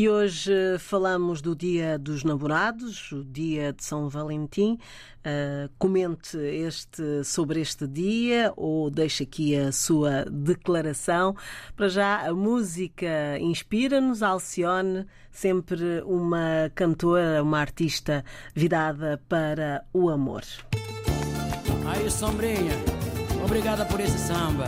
E hoje falamos do Dia dos Namorados, o Dia de São Valentim. Uh, comente este, sobre este dia ou deixe aqui a sua declaração. Para já, a música inspira-nos, Alcione, sempre uma cantora, uma artista virada para o amor. Aí, Sombrinha, obrigada por esse samba.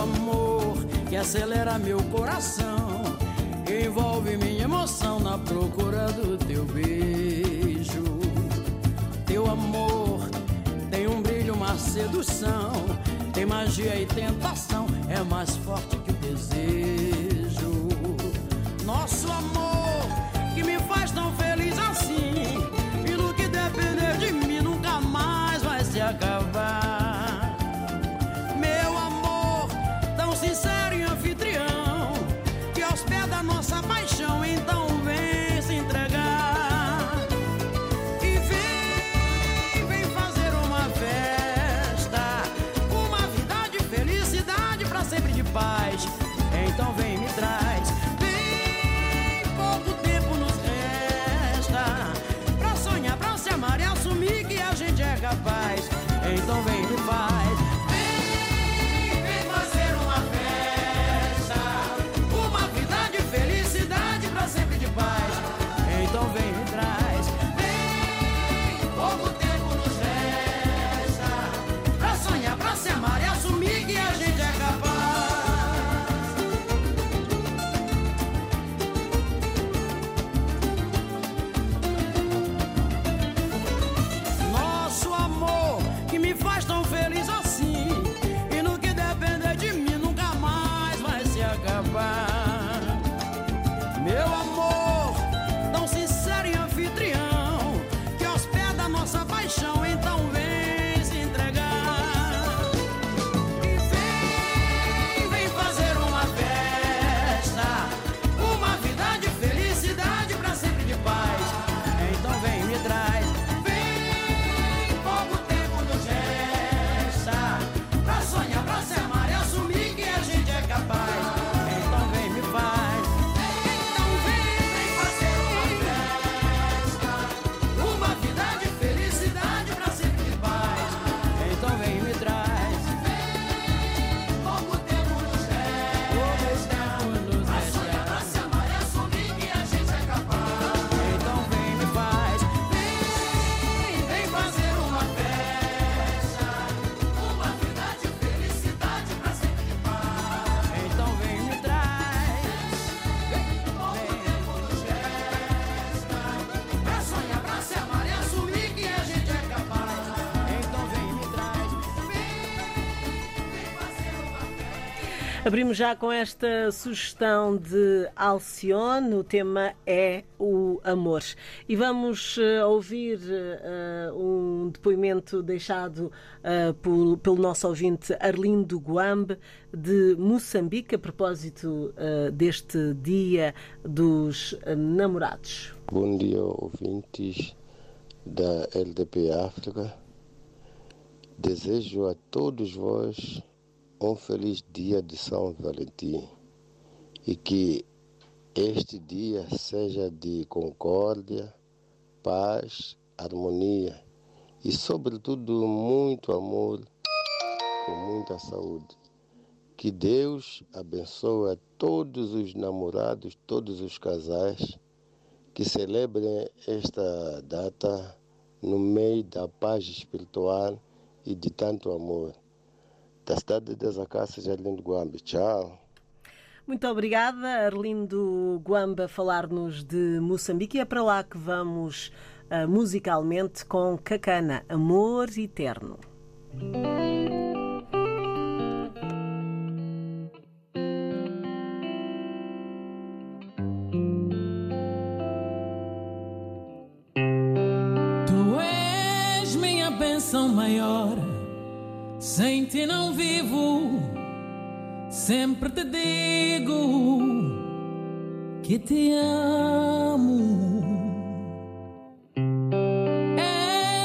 Amor que acelera meu coração, envolve minha emoção na procura do teu beijo. Teu amor tem um brilho, uma sedução, tem magia e tentação, é mais forte que o desejo. Nosso amor Abrimos já com esta sugestão de Alcione, o tema é o amor. E vamos eh, ouvir eh, um depoimento deixado eh, por- pelo nosso ouvinte Arlindo Guambe, de Moçambique, a propósito deste Dia dos Namorados. Bom dia, ouvintes da LDP África. Desejo a todos vós um feliz dia de São Valentim e que este dia seja de concórdia, paz, harmonia e, sobretudo, muito amor, com muita saúde. Que Deus abençoe todos os namorados, todos os casais que celebrem esta data no meio da paz espiritual e de tanto amor. Da cidade de Deus Acácias, Arlindo Guambi. Tchau. Muito obrigada, Arlindo Guamba, falar-nos de Moçambique. E é para lá que vamos uh, musicalmente com Cacana, Amor Eterno. Ti não vivo. Sempre te digo que te amo.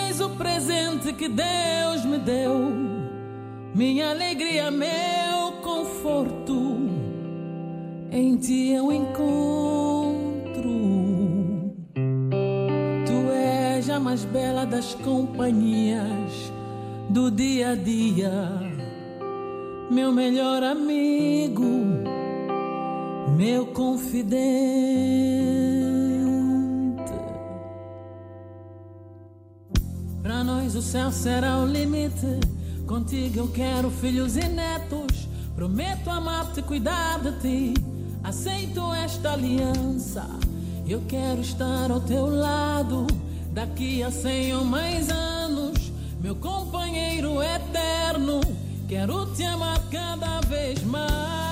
És o presente que Deus me deu, minha alegria, meu conforto. Em ti eu encontro. Tu és a mais bela das companhias do dia a dia, meu melhor amigo, meu confidente. Para nós o céu será o limite. Contigo eu quero filhos e netos. Prometo amar-te, cuidar de ti. Aceito esta aliança. Eu quero estar ao teu lado. Daqui a cem ou mais anos, meu companheiro eterno. Quero te amar cada vez. Mais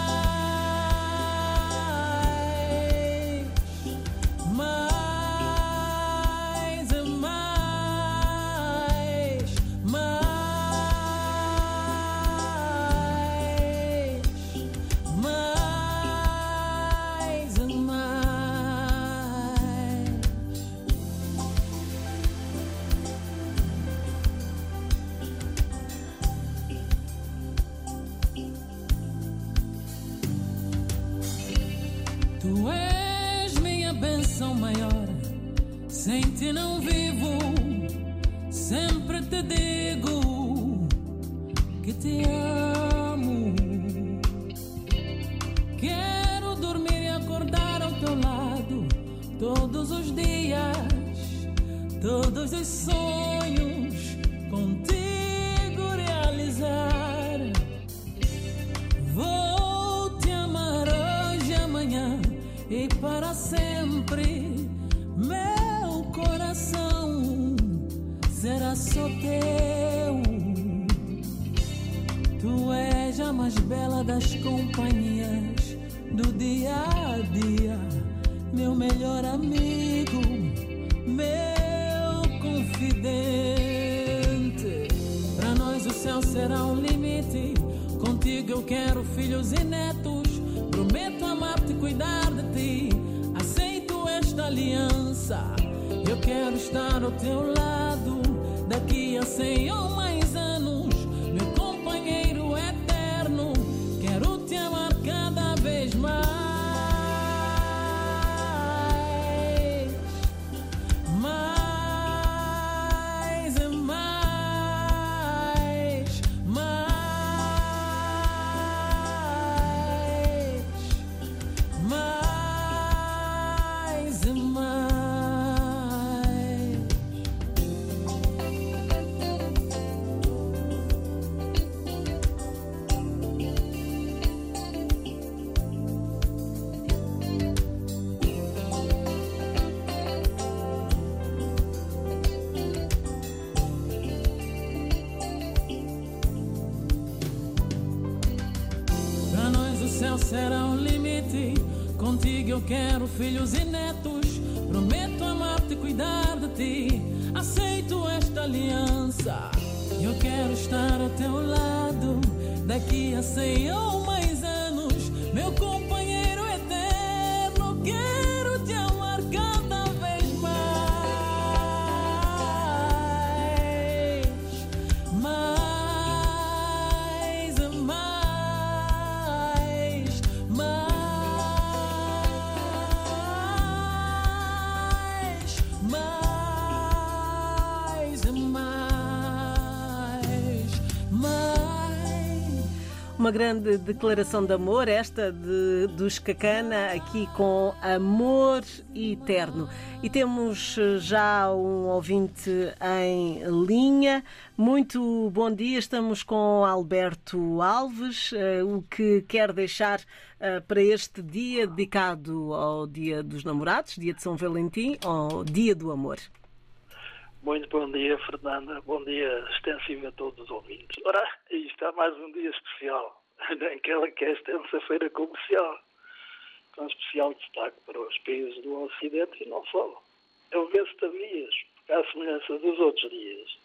que te amo. Quero dormir e acordar ao teu lado todos os dias, todos os sonhos contigo realizar. Vou te amar hoje amanhã e para sempre. Meu coração será só teu. Mais bela das companhias do dia a dia, meu melhor amigo, meu confidente. Para nós o céu será um limite. Contigo eu quero filhos e netos. Prometo amar-te, cuidar de ti. Aceito esta aliança. Eu quero estar ao teu lado. Daqui a cem ou mais eu quero filhos e netos. Prometo amar-te, cuidar de ti. Aceito esta aliança. Eu quero estar ao teu lado. Daqui a cem ou grande declaração de amor, esta de, dos Cacana, aqui com Amor Eterno. E temos eh, já um ouvinte em linha. Muito bom dia, estamos com Alberto Alves, eh, o que quer deixar eh, para este dia dedicado ao Dia dos Namorados, Dia de São Valentim, ao Dia do Amor. Muito bom dia, Fernanda. Bom dia extensivo a todos os ouvintes. Ora, aí está mais um dia especial, naquela que é a terça-feira comercial, com especial destaque para os países do Ocidente e não só. É o Vesta Dias, porque à semelhança dos outros dias,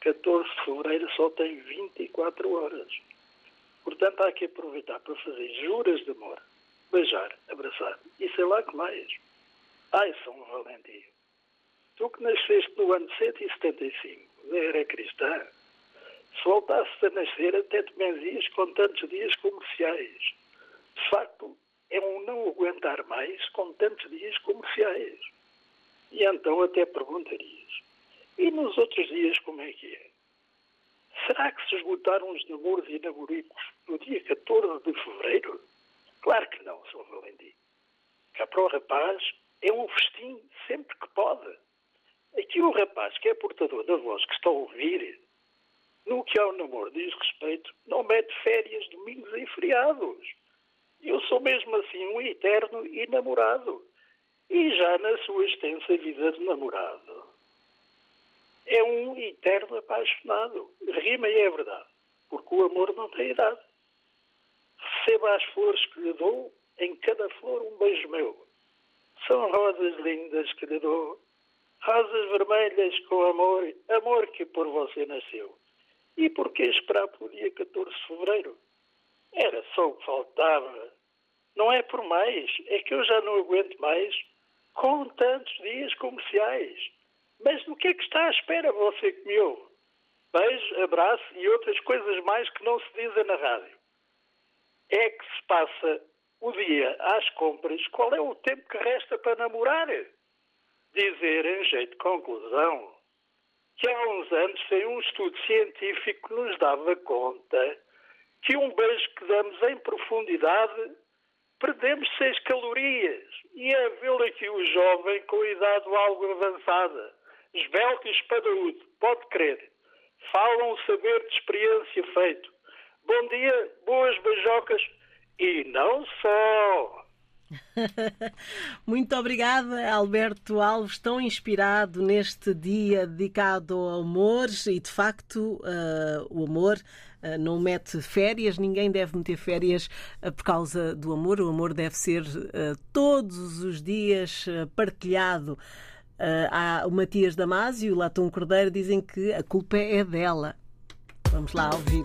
14 de fevereiro só tem 24 horas. Portanto, há que aproveitar para fazer juras de amor, beijar, abraçar e sei lá que mais. Ai, São Valentim. Tu que nasceste no ano 175, da era cristã, se voltasses a nascer até te benzias com tantos dias comerciais. De facto, é um não aguentar mais com tantos dias comerciais. E então até perguntarias, e nos outros dias como é que é? Será que se esgotaram os namoros e namoricos no dia 14 de fevereiro? Claro que não, São Valentim. Cá para o rapaz é um festim sempre que pode. Aqui o rapaz que é portador da voz que está a ouvir, no que ao namoro diz respeito, não mete férias, domingos e feriados. Eu sou mesmo assim um eterno e namorado. E já na sua extensa vida de namorado. É um eterno apaixonado. Rima e é verdade, porque o amor não tem idade. Receba as flores que lhe dou, em cada flor um beijo meu. São rosas lindas que lhe dou, Rosas vermelhas com amor, amor que por você nasceu. E por que esperar pelo dia 14 de fevereiro? Era só o que faltava. Não é por mais, é que eu já não aguento mais com tantos dias comerciais. Mas do que é que está à espera você que me ouve? Beijo, abraço e outras coisas mais que não se dizem na rádio. É que se passa o dia às compras, qual é o tempo que resta para namorar? dizer, em jeito de conclusão, que há uns anos sem um estudo científico que nos dava conta que um beijo que damos em profundidade perdemos 6 calorias. E é vê-lo aqui o jovem com idade algo avançada, esbelto e espadaúdo, pode crer. Falam o saber de experiência feito. Bom dia, boas beijocas e não só. Muito obrigada, Alberto Alves, tão inspirado neste dia dedicado ao amor e, de facto, uh, o amor uh, não mete férias, ninguém deve meter férias uh, por causa do amor. O amor deve ser todos os dias partilhado. Uh, o Matias Damasio e o Latão Cordeiro dizem que a culpa é dela. Vamos lá ouvir.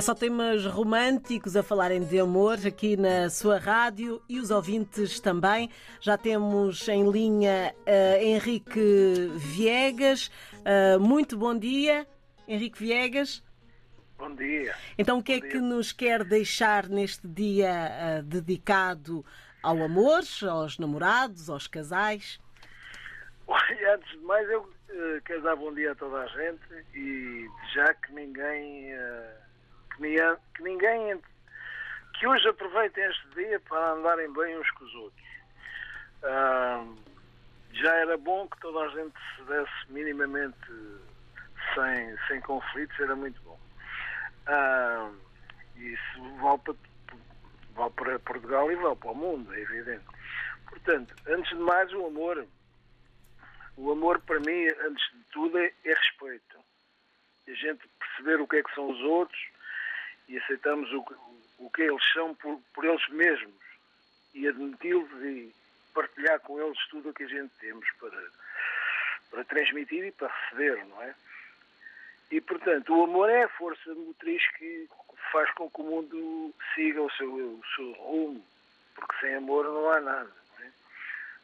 É só temas românticos a falarem de amor aqui na sua rádio e os ouvintes também. Já temos em linha eh, Henrique Viegas. Eh, muito bom dia, Henrique Viegas. Bom dia. Então, o que é que nos quer deixar neste dia eh, dedicado ao amor, aos namorados, aos casais? Olha, antes de mais, eu quero dar bom dia a toda a gente e já que ninguém, que, ninguém, que hoje aproveitem este dia para andarem bem uns com os outros. Ah, já era bom que toda a gente se desse minimamente sem, sem conflitos, era muito bom. Ah, isso vale para, vale para Portugal e vale para o mundo, é evidente. Portanto, antes de mais, o amor. O amor, para mim, antes de tudo, é, é respeito. A gente perceber o que é que são os outros e aceitarmos o, o que eles são por, por eles mesmos e admiti-los e partilhar com eles tudo o que a gente temos para, para transmitir e para receber, não é? E, portanto, o amor é a força motriz que faz com que o mundo siga o seu, o seu rumo, porque sem amor não há nada. é?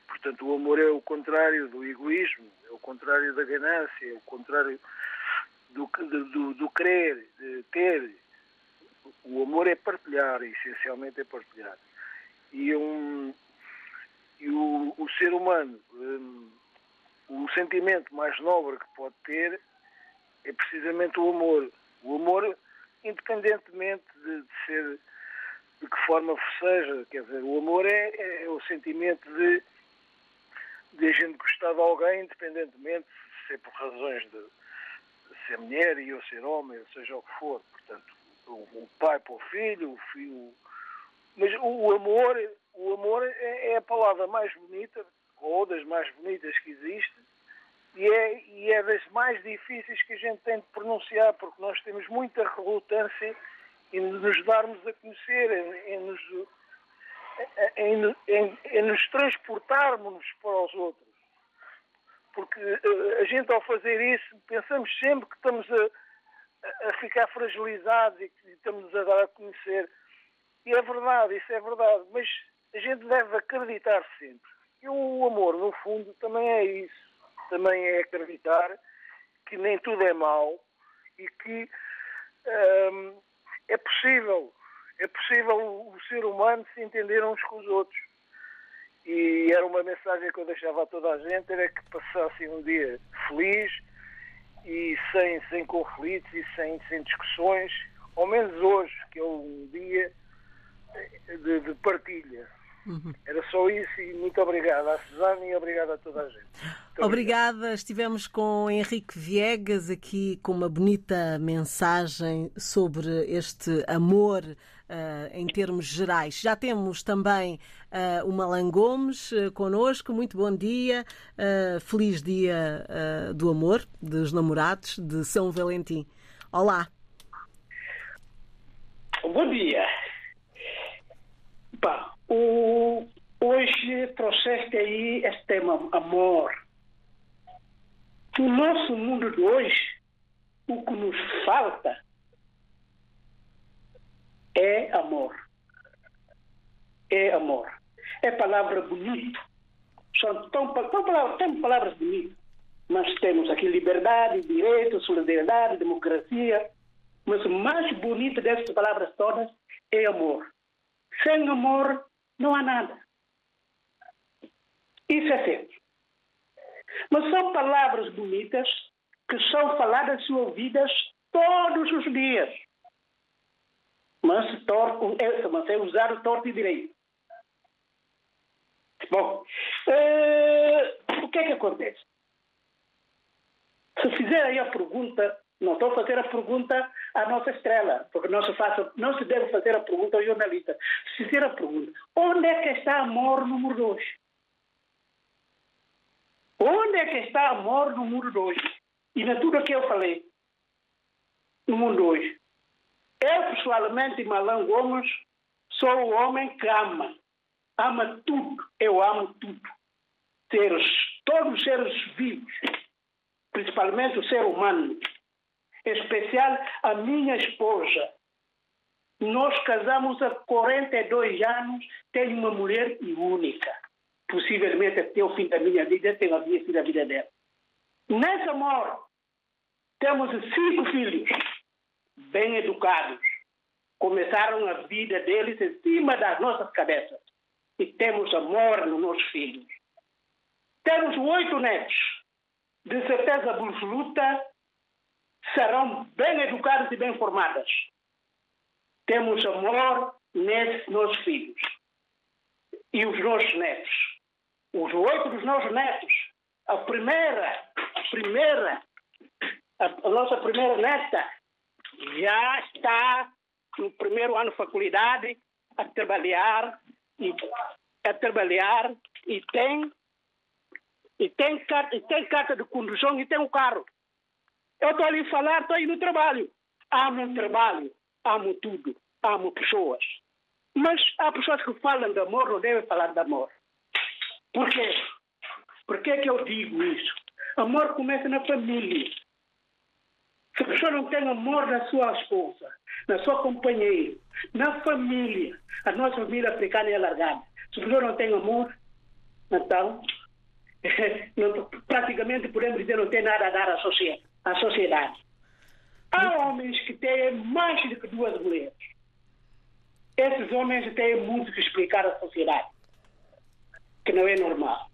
Portanto, o amor é o contrário do egoísmo, é o contrário da ganância, é o contrário do, do, do, do querer, ter. O amor é partilhar, essencialmente é partilhar. E, um, e o, o ser humano, hum, o sentimento mais nobre que pode ter é precisamente o amor. O amor, independentemente de, de ser de que forma seja, quer dizer, o amor é, é o sentimento de, de a gente gostar de alguém, independentemente de ser por razões de, de ser mulher e eu ser homem, ou seja o que for. Portanto, o, pai para o filho, o filho. Mas o, o amor, o amor é, é a palavra mais bonita, ou das mais bonitas que existe, e é, e é das mais difíceis que a gente tem de pronunciar, porque nós temos muita relutância em nos darmos a conhecer, em, em nos, em, em- em nos transportarmos para os outros. Porque eh, a gente, ao fazer isso, pensamos sempre que estamos a, a- ficar fragilizados e que estamos a dar a conhecer. E é verdade, isso é verdade. Mas a gente deve acreditar sempre. E o amor, no fundo, também é isso. Também é acreditar que nem tudo é mau e que hum, é possível é possível o ser humano se entender uns com os outros. E era uma mensagem que eu deixava a toda a gente, era que passassem um dia feliz e sem, sem conflitos e sem, sem discussões, ao menos hoje, que é um dia de, de partilha. Era só isso e muito obrigado à Susana e obrigado a toda a gente. Muito Obrigada. Estivemos com Henrique Viegas aqui com uma bonita mensagem sobre este amor eh, em termos gerais. Já temos também eh, o Malan Gomes uh, connosco. Muito bom dia. Eh, feliz dia do amor, dos namorados, de São Valentim. Olá. Bom dia. O, hoje trouxeste aí este tema, amor. No nosso mundo de hoje, o que nos falta é amor. É amor. É palavra bonita. São tão, tão palavras, temos palavras bonitas. Mas temos aqui liberdade, direito, solidariedade, democracia. Mas o mais bonito dessas palavras todas é amor. Sem amor, não há nada. Isso é certo. Mas são palavras bonitas que são faladas e ouvidas todos os dias. Mas, é, mas é usar o torto e direito. Bom, eh, o que é que acontece? Se fizer aí a pergunta, não estou a fazer a pergunta à nossa estrela, porque não se, faça, não se deve fazer a pergunta ao jornalista. Se fizer a pergunta, onde é que está amor de hoje? Onde é que está amor de hoje? E na tudo que eu falei, no mundo hoje. Eu, pessoalmente, Malan Gomes, sou o homem que ama. Ama tudo. Eu amo tudo. Seres, todos os seres vivos principalmente o ser humano, especial a minha esposa. Nós casamos há 42 anos, tenho uma mulher única. Possivelmente até o fim da minha vida, tenho a minha a vida dela. Nesse amor, temos cinco filhos, bem educados. Começaram a vida deles em cima das nossas cabeças. E temos amor nos nossos filhos. Temos oito netos de certeza absoluta, serão bem educadas e bem formadas. Temos amor nesses nossos filhos e os nossos netos. Os oito dos nossos netos. A primeira, a primeira, a, nossa primeira neta já está no primeiro ano de faculdade a trabalhar e a trabalhar e tem e tem, e tem carta de condução e tem um carro. Eu estou ali a falar, estou aí no trabalho. Amo o trabalho, amo tudo, amo pessoas. Mas há pessoas que falam de amor, não devem falar de amor. Por quê? Por que, que eu digo isso? Amor começa na família. Se a pessoa não tem amor na sua esposa, na sua companheira, na família, a nossa família africana é alargada. Se a pessoa não tem amor, então praticamente podemos dizer não tem nada a dar à sociedade. À sociedade. Há homens que têm mais do que duas mulheres. Esses homens têm muito que explicar à sociedade, que não é normal.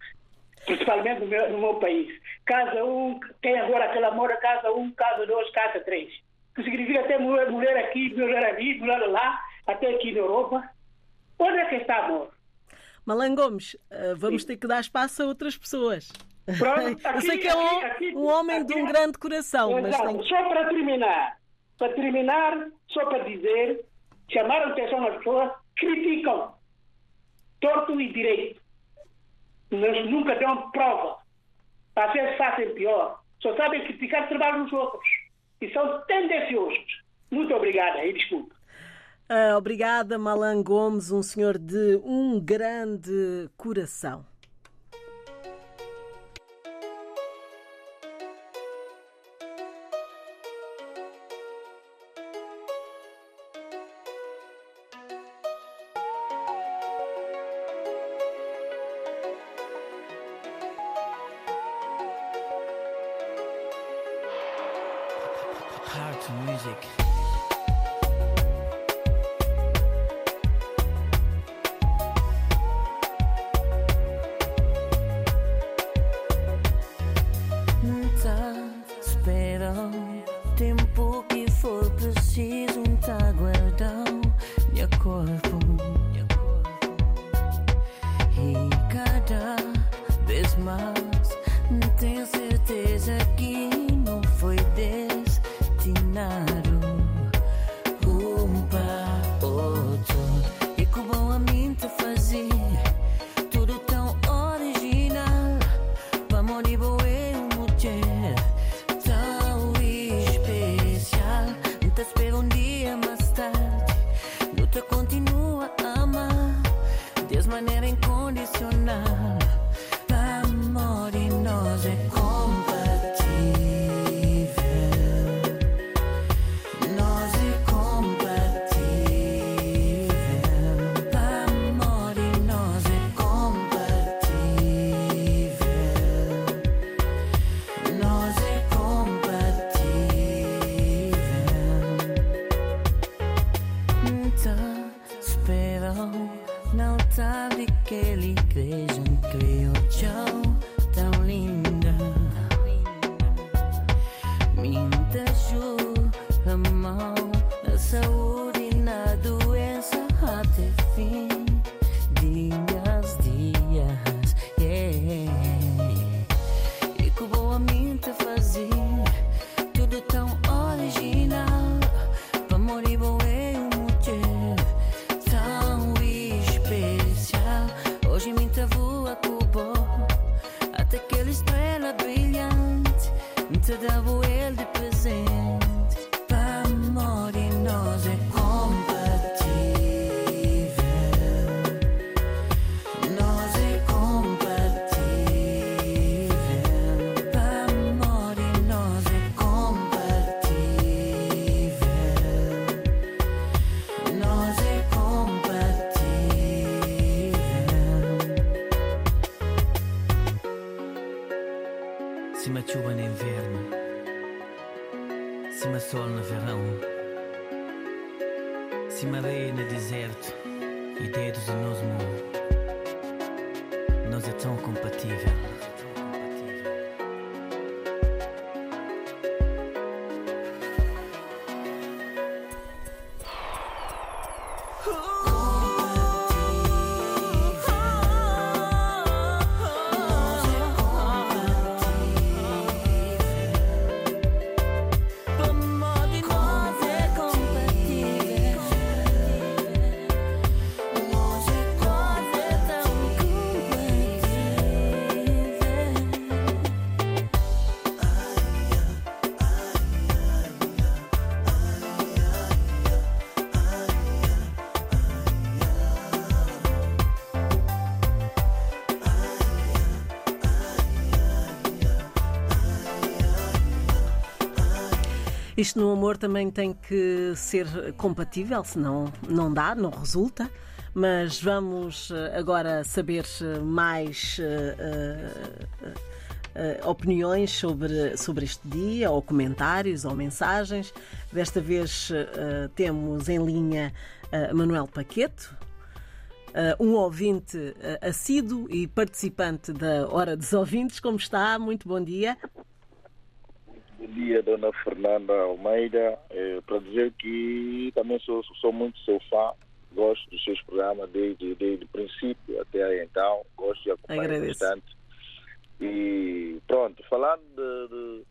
Principalmente no meu, no meu país. Casa um, tem agora aquele amor, casa um, casa dois, casa três. Que significa ter mulher, mulher aqui, mulher ali, mulher lá, até aqui na Europa. Onde é que está amor? Malan Gomes, eh, vamos ter que dar espaço a outras pessoas. Pronto, Eu sei que é um, aqui- aqui- um homem de um aqui- grande coração, mas tem Só para terminar, para terminar, só para dizer, chamar a atenção às pessoas, criticam, torto e direito. Mas nunca dão prova. Às vezes fazem pior. Só sabem criticar o trabalho dos outros. E são tendenciosos. Muito obrigada e desculpe. Ah, obrigada, Malan Gomes, um senhor de um grande coração. Music. Esperou, não sabe que ele igreja um crioulo tão linda. Te Nós Isto no amor também tem que ser compatível, senão não dá, não resulta. Mas vamos eh, agora saber eh, mais eh, eh, eh, opiniões sobre, sobre este dia, ou comentários, ou mensagens. Desta vez temos em linha Manuel Paqueto, eh, um ouvinte eh, assíduo e participante da Hora dos Ouvintes. Como está? Muito bom dia. Bom dia, dona Fernanda Almeida. É, para dizer que também sou, sou muito seu fã, gosto dos seus programas desde, desde o princípio até então, gosto de acompanhar bastante. E pronto, falando de- de-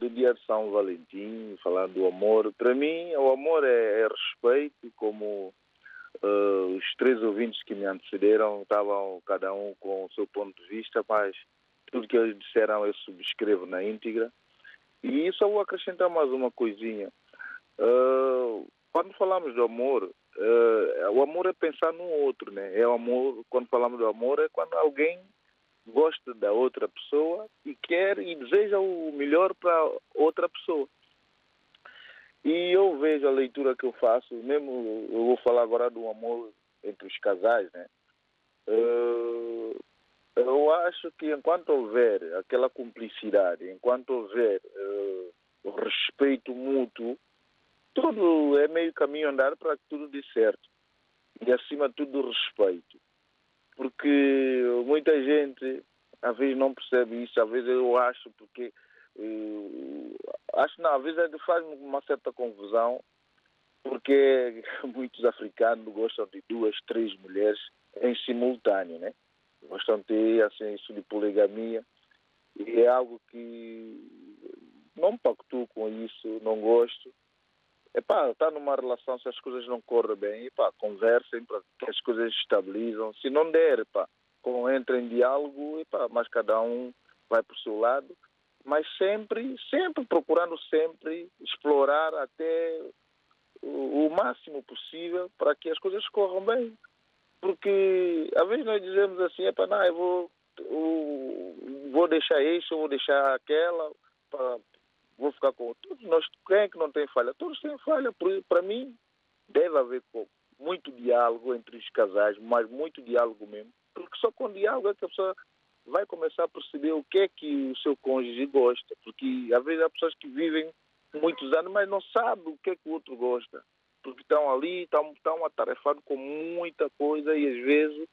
do dia de São Valentim, falando do amor, para mim o amor é, é respeito, como eh, os três ouvintes que me antecederam estavam cada um com o seu ponto de vista, mas tudo que eles disseram eu subscrevo na íntegra. E só vou acrescentar mais uma coisinha. Ah, quando falamos do amor, ah, o amor é pensar no outro, né? É o amor, quando falamos do amor, é quando alguém gosta da outra pessoa e quer e deseja o melhor para outra pessoa. E eu vejo a leitura que eu faço, mesmo eu vou falar agora do amor entre os casais, né? Ah, eu acho que enquanto houver aquela cumplicidade, enquanto houver eh, o respeito mútuo, tudo é meio caminho andar para que tudo dê certo. E acima de tudo respeito. Porque muita gente às vezes não percebe isso, às vezes eu acho porque eh, acho não, às vezes é faz uma certa confusão porque muitos africanos gostam de duas, três mulheres em simultâneo, né? De ter assim, isso de poligamia e é algo que não pactuo com isso, não gosto. Epá, está numa relação, se as coisas não correm bem, epá, conversem para que as coisas estabilizam. Se não der, epá, entra em diálogo, epá, mas cada um vai para o seu lado. Mas sempre, sempre procurando sempre explorar até o máximo possível para que as coisas corram bem. Porque às vezes nós dizemos assim, é para não, eu vou, eu vou deixar isso, vou deixar aquela, pra, vou ficar com todos nós. Quem é que não tem falha? Todos têm falha. Para mim, deve haver muito diálogo entre os casais, mas muito diálogo mesmo. Porque só com diálogo é que a pessoa vai começar a perceber o que é que o seu cônjuge gosta. Porque às vezes há pessoas que vivem muitos anos, mas não sabem o que é que o outro gosta. Porque estão ali, estão, estão atarefados com muita coisa e às vezes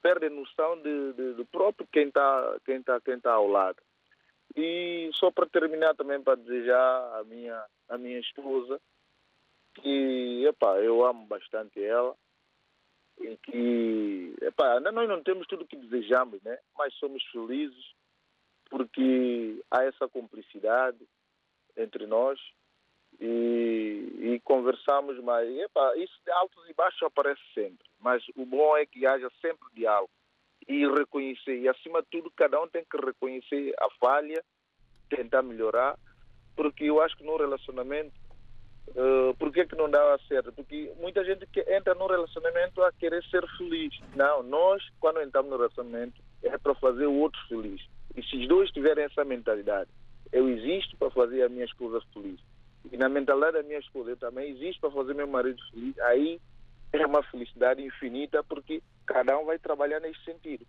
perdem noção de, de próprio quem está quem tá, quem tá ao lado. E só para terminar também para desejar a minha, a minha esposa que epá, eu amo bastante ela e que epá, nós não temos tudo o que desejamos, né? mas somos felizes porque há essa cumplicidade entre nós e, e conversamos mais. Epá, isso de altos e baixos aparece sempre, mas o bom é que haja sempre diálogo e reconhecer. E acima de tudo, cada um tem que reconhecer a falha, tentar melhorar, porque eu acho que no relacionamento, uh, por que, que não dá certo? Porque muita gente que entra no relacionamento a querer ser feliz. Não, nós, quando entramos no relacionamento, é para fazer o outro feliz. E se os dois tiverem essa mentalidade, eu existo para fazer a minha esposa feliz. E na mentalidade da minha esposa, eu também existo para fazer meu marido feliz. Aí é uma felicidade infinita porque cada um vai trabalhar nesse sentido.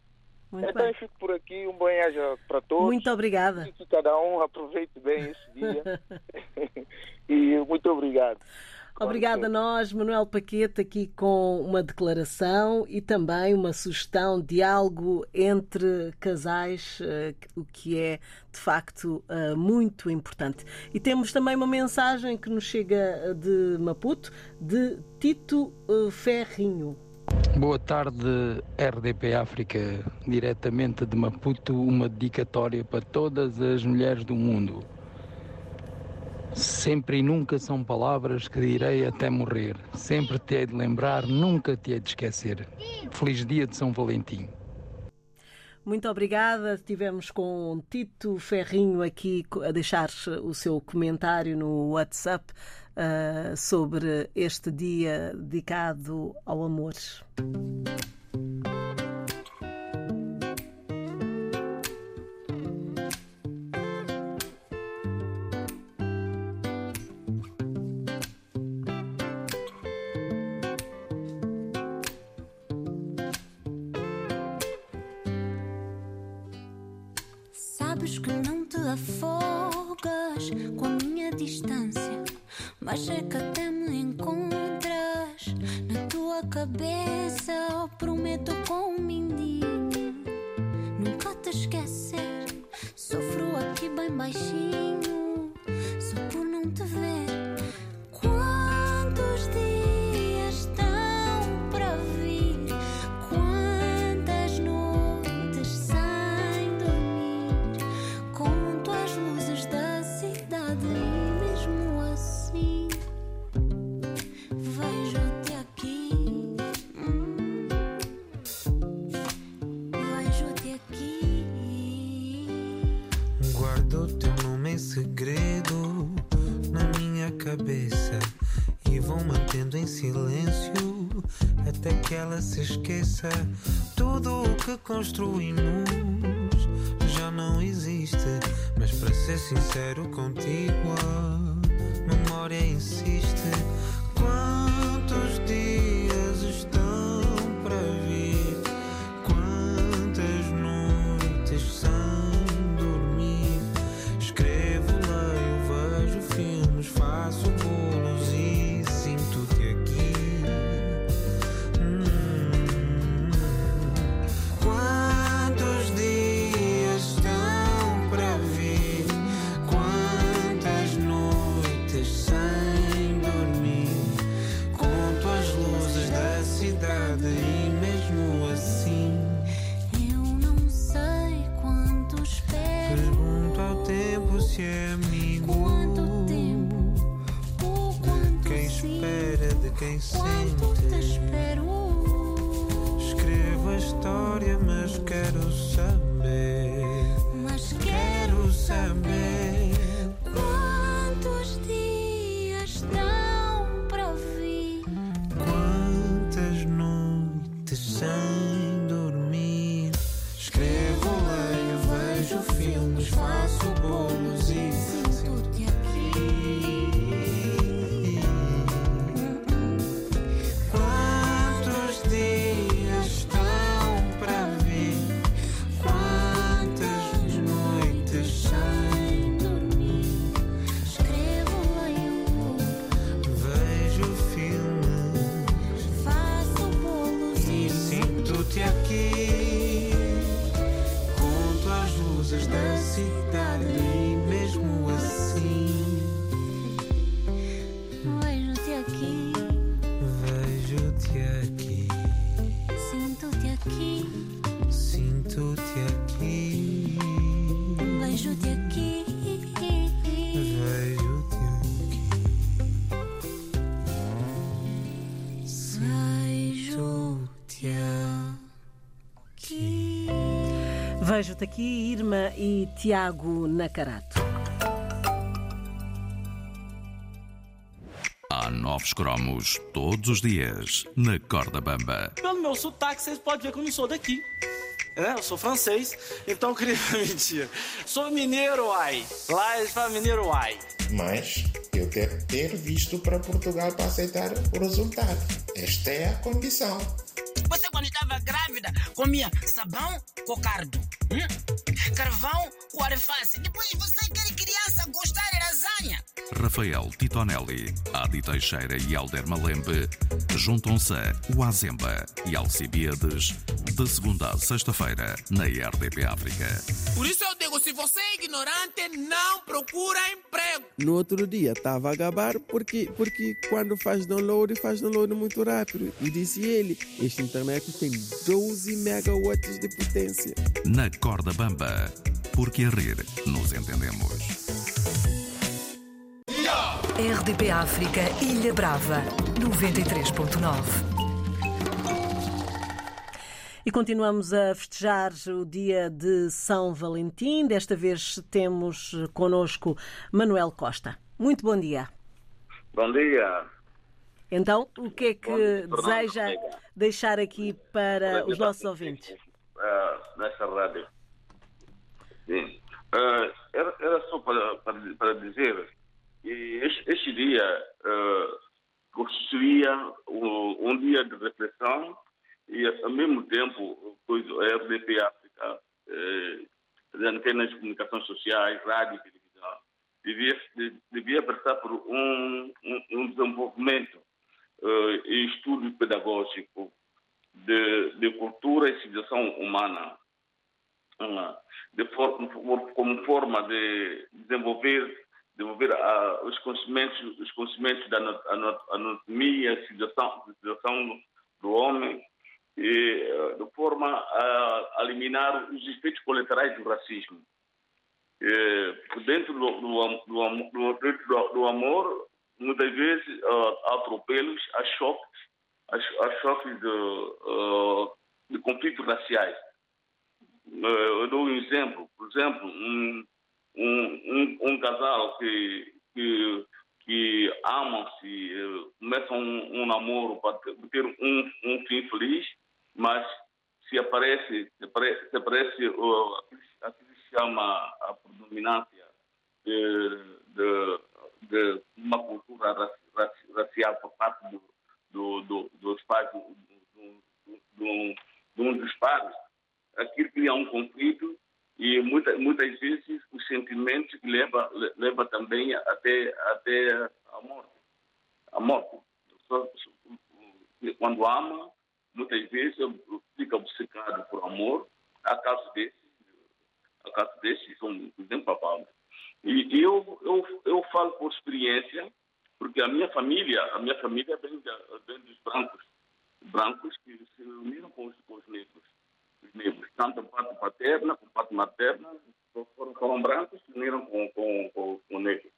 Muito então bem. eu fico por aqui, um bom viagem para todos. Muito obrigada. E que cada um aproveite bem esse dia. e muito obrigado. Obrigada a nós, Manuel Paquete, aqui com uma declaração e também uma sugestão de algo entre casais, eh, o que é de facto eh, muito importante. E temos também uma mensagem que nos chega de Maputo, de Tito eh, Ferrinho. Boa tarde, RDP África, diretamente de Maputo, uma dedicatória para todas as mulheres do mundo. Sempre e nunca são palavras que direi até morrer. Sempre te hei de lembrar, nunca te hei de esquecer. Feliz dia de São Valentim. Muito obrigada. Estivemos com Tito Ferrinho aqui a deixar o seu comentário no WhatsApp uh, sobre este dia dedicado ao amor. Sabes que não te afogas com a minha distância, mas é que até me encontras na tua cabeça. Prometo com esqueça. Tudo o que construímos já não existe, mas para ser sincero contigo, a memória insiste. Luzes da cidade e mesmo assim Aqui, Irma e Tiago Nacarato. Há novos cromos todos os dias na Corda Bamba. Pelo meu sotaque, vocês podem ver que eu não sou daqui. É, eu sou francês, então eu queria mentir. Sou mineiro, ai. Lá eles falam mineiro, ai. Mas eu quero ter visto para Portugal para aceitar o resultado. Esta é a condição. Você, quando estava grávida, comia sabão com cardo, hum? carvão com arefáce. Depois você quer criança gostar de lasanha. Rafael Titonelli, Adi Teixeira e Alder Malembe juntam-se a Oazemba e Alcibiades de segunda a sexta-feira na RDP África. Por isso eu digo, se você é ignorante, não procura emprego. No outro dia estava a gabar porque, porque quando faz download, faz download muito rápido. E disse ele: Este internet tem 12 megawatts de potência. Na Corda Bamba, porque a rir nos entendemos. RDP África, Ilha Brava, 93.9. E continuamos a festejar o dia de São Valentim. Desta vez temos connosco Manuel Costa. Muito bom dia. Bom dia. Então, o que é que deseja deixar aqui para os nossos ouvintes? Ah, nessa rádio. Sim. Ah, era, era só para, para, para dizer que este, dia ah, constituía um, um dia de reflexão e, ao mesmo tempo, a RDP África, eh, as antenas de comunicações sociais, rádio e televisão, devia, de- devia passar por um, um, um desenvolvimento eh, e estudo pedagógico de, de cultura e civilização humana, ah, de for- como forma de desenvolver, desenvolver ah, os conhecimentos, os conhecimentos da anatomia, civilização, civilização do homem, e, eh, de forma a eliminar os efeitos colaterais do racismo. Eh, dentro do, do, do, do, do, amor, muitas vezes ah, há atropelos, há choques, há, cho- há choques de, ah, de conflitos raciais. Eh, eu dou um exemplo. Por exemplo, um, um, um, um casal que, que, que amam-se, eh, começam um, um namoro para ter um, um fim feliz, mas se aparece, se aparece, se aparece uh, aquilo que se chama a predominância de, de, de uma cultura raci- raci- racial por parte do, do, do, dos pais, do, do, de um dos pais, aquilo cria um conflito e muita, muitas vezes os sentimentos que leva, le- leva também até, até a morte. A morte. Quando ama, muitas vezes fica obcecado por amor. Há casos desses, há casos desses, são desempapados. E e eu, eu, eu falo por experiência, porque a minha família, a minha família vem, da- vem dos brancos, brancos que se uniram com os, com os negros os tanto a parte paterna como a parte materna, foram, foram brancos se uniram com, com, com, com negros,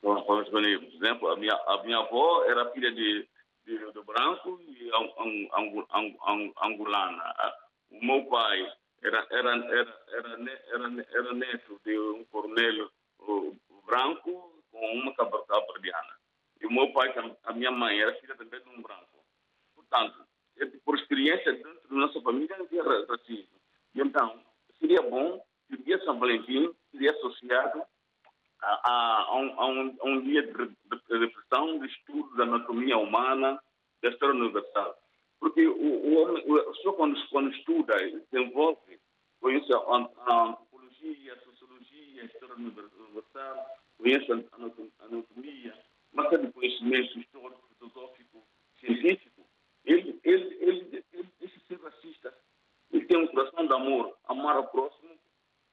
com, com os. Por exemplo, a minha, a minha avó era filha de, de, de branco e ang, ang, ang, ang, ang, angolana. O meu pai era, era, era, era, era, era neto de um coronel branco com uma cabradiana. E o meu pai, a minha mãe, era filha também de um branco. Portanto, é por experiência da nossa família havia ra- racismo. E então, seria bom que o dia São Valentim seria associado a, a, a um, a um- um dia de, de reflexão, de estudo da anatomia humana, da história universal. Porque o, o homem, o- pessoa quando, quando estuda e desenvolve, conhece a, a antropologia, a sociologia, a história universal, conhece a anatom- a anatomia, uma série de conhecimentos histórico, filosófico, científico, ele, ele, ele, ele deixa de ser racista. Ele tem um coração de amor, amar ao próximo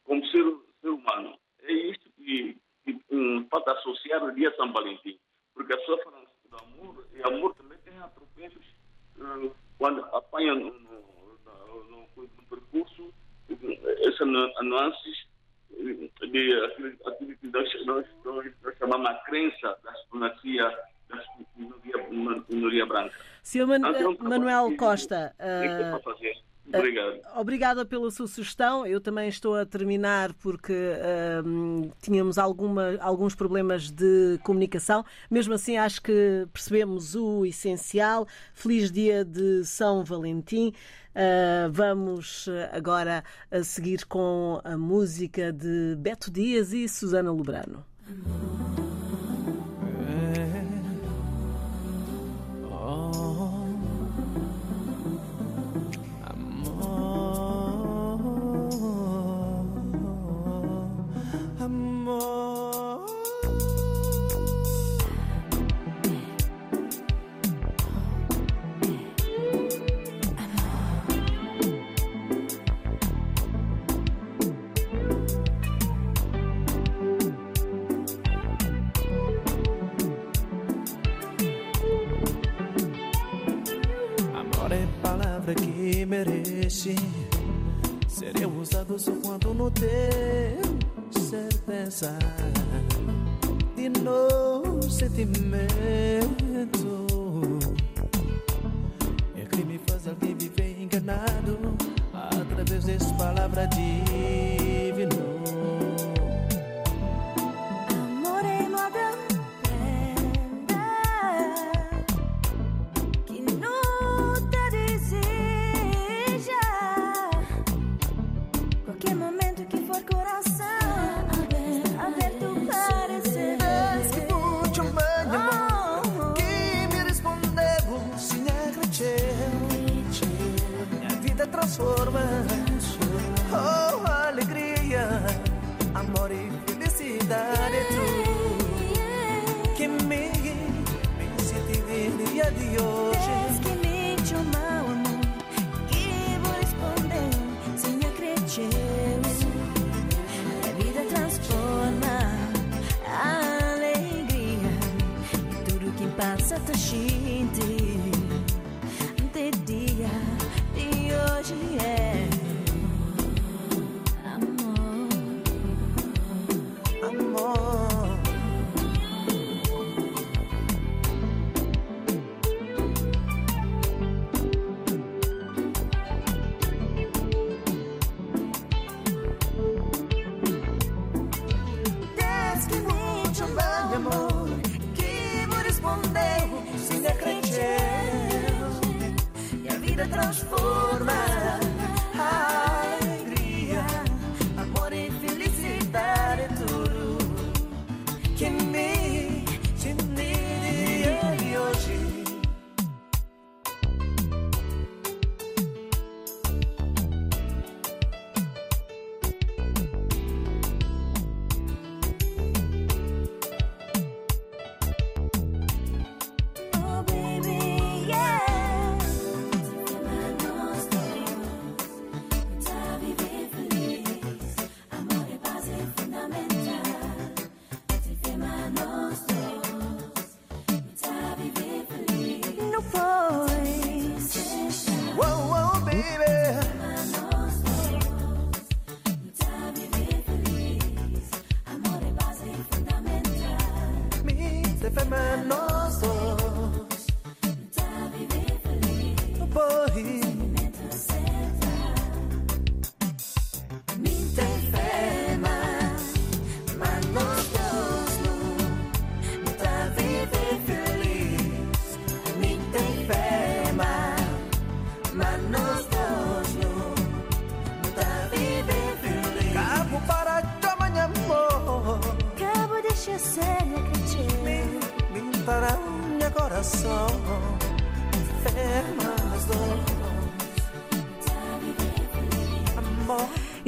como ser, ser humano. É isto que, que hum, pode associar o dia de São Valentim. Porque a pessoa fala do amor, e amor também tem atropelos hum, quando apanha no, no, no- no- percurso essas nu- nuances hum, de aquilo, que nós, nós, nós, chamamos a crença da supremacia da minoria, branca. Sr. Man- Então, um Manuel que- Costa, que é ah, para fazer. Obrigado. Obrigada pela sua sugestão. Eu também estou a terminar porque hum, tínhamos alguma, alguns problemas de comunicação. Mesmo assim, acho que percebemos o essencial. Feliz dia de São Valentim. Ah, vamos agora seguir com a música de Beto Dias e Susana Lobrano. Amor.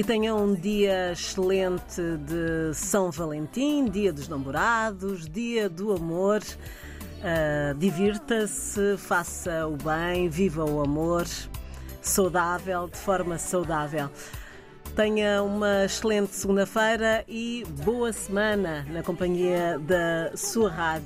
Tenha um dia excelente de São Valentim, dia dos namorados, dia do amor. Ah, Divirta-se, faça o bem, viva o amor saudável, de forma saudável. Tenha uma excelente segunda-feira e boa semana na companhia da sua rádio.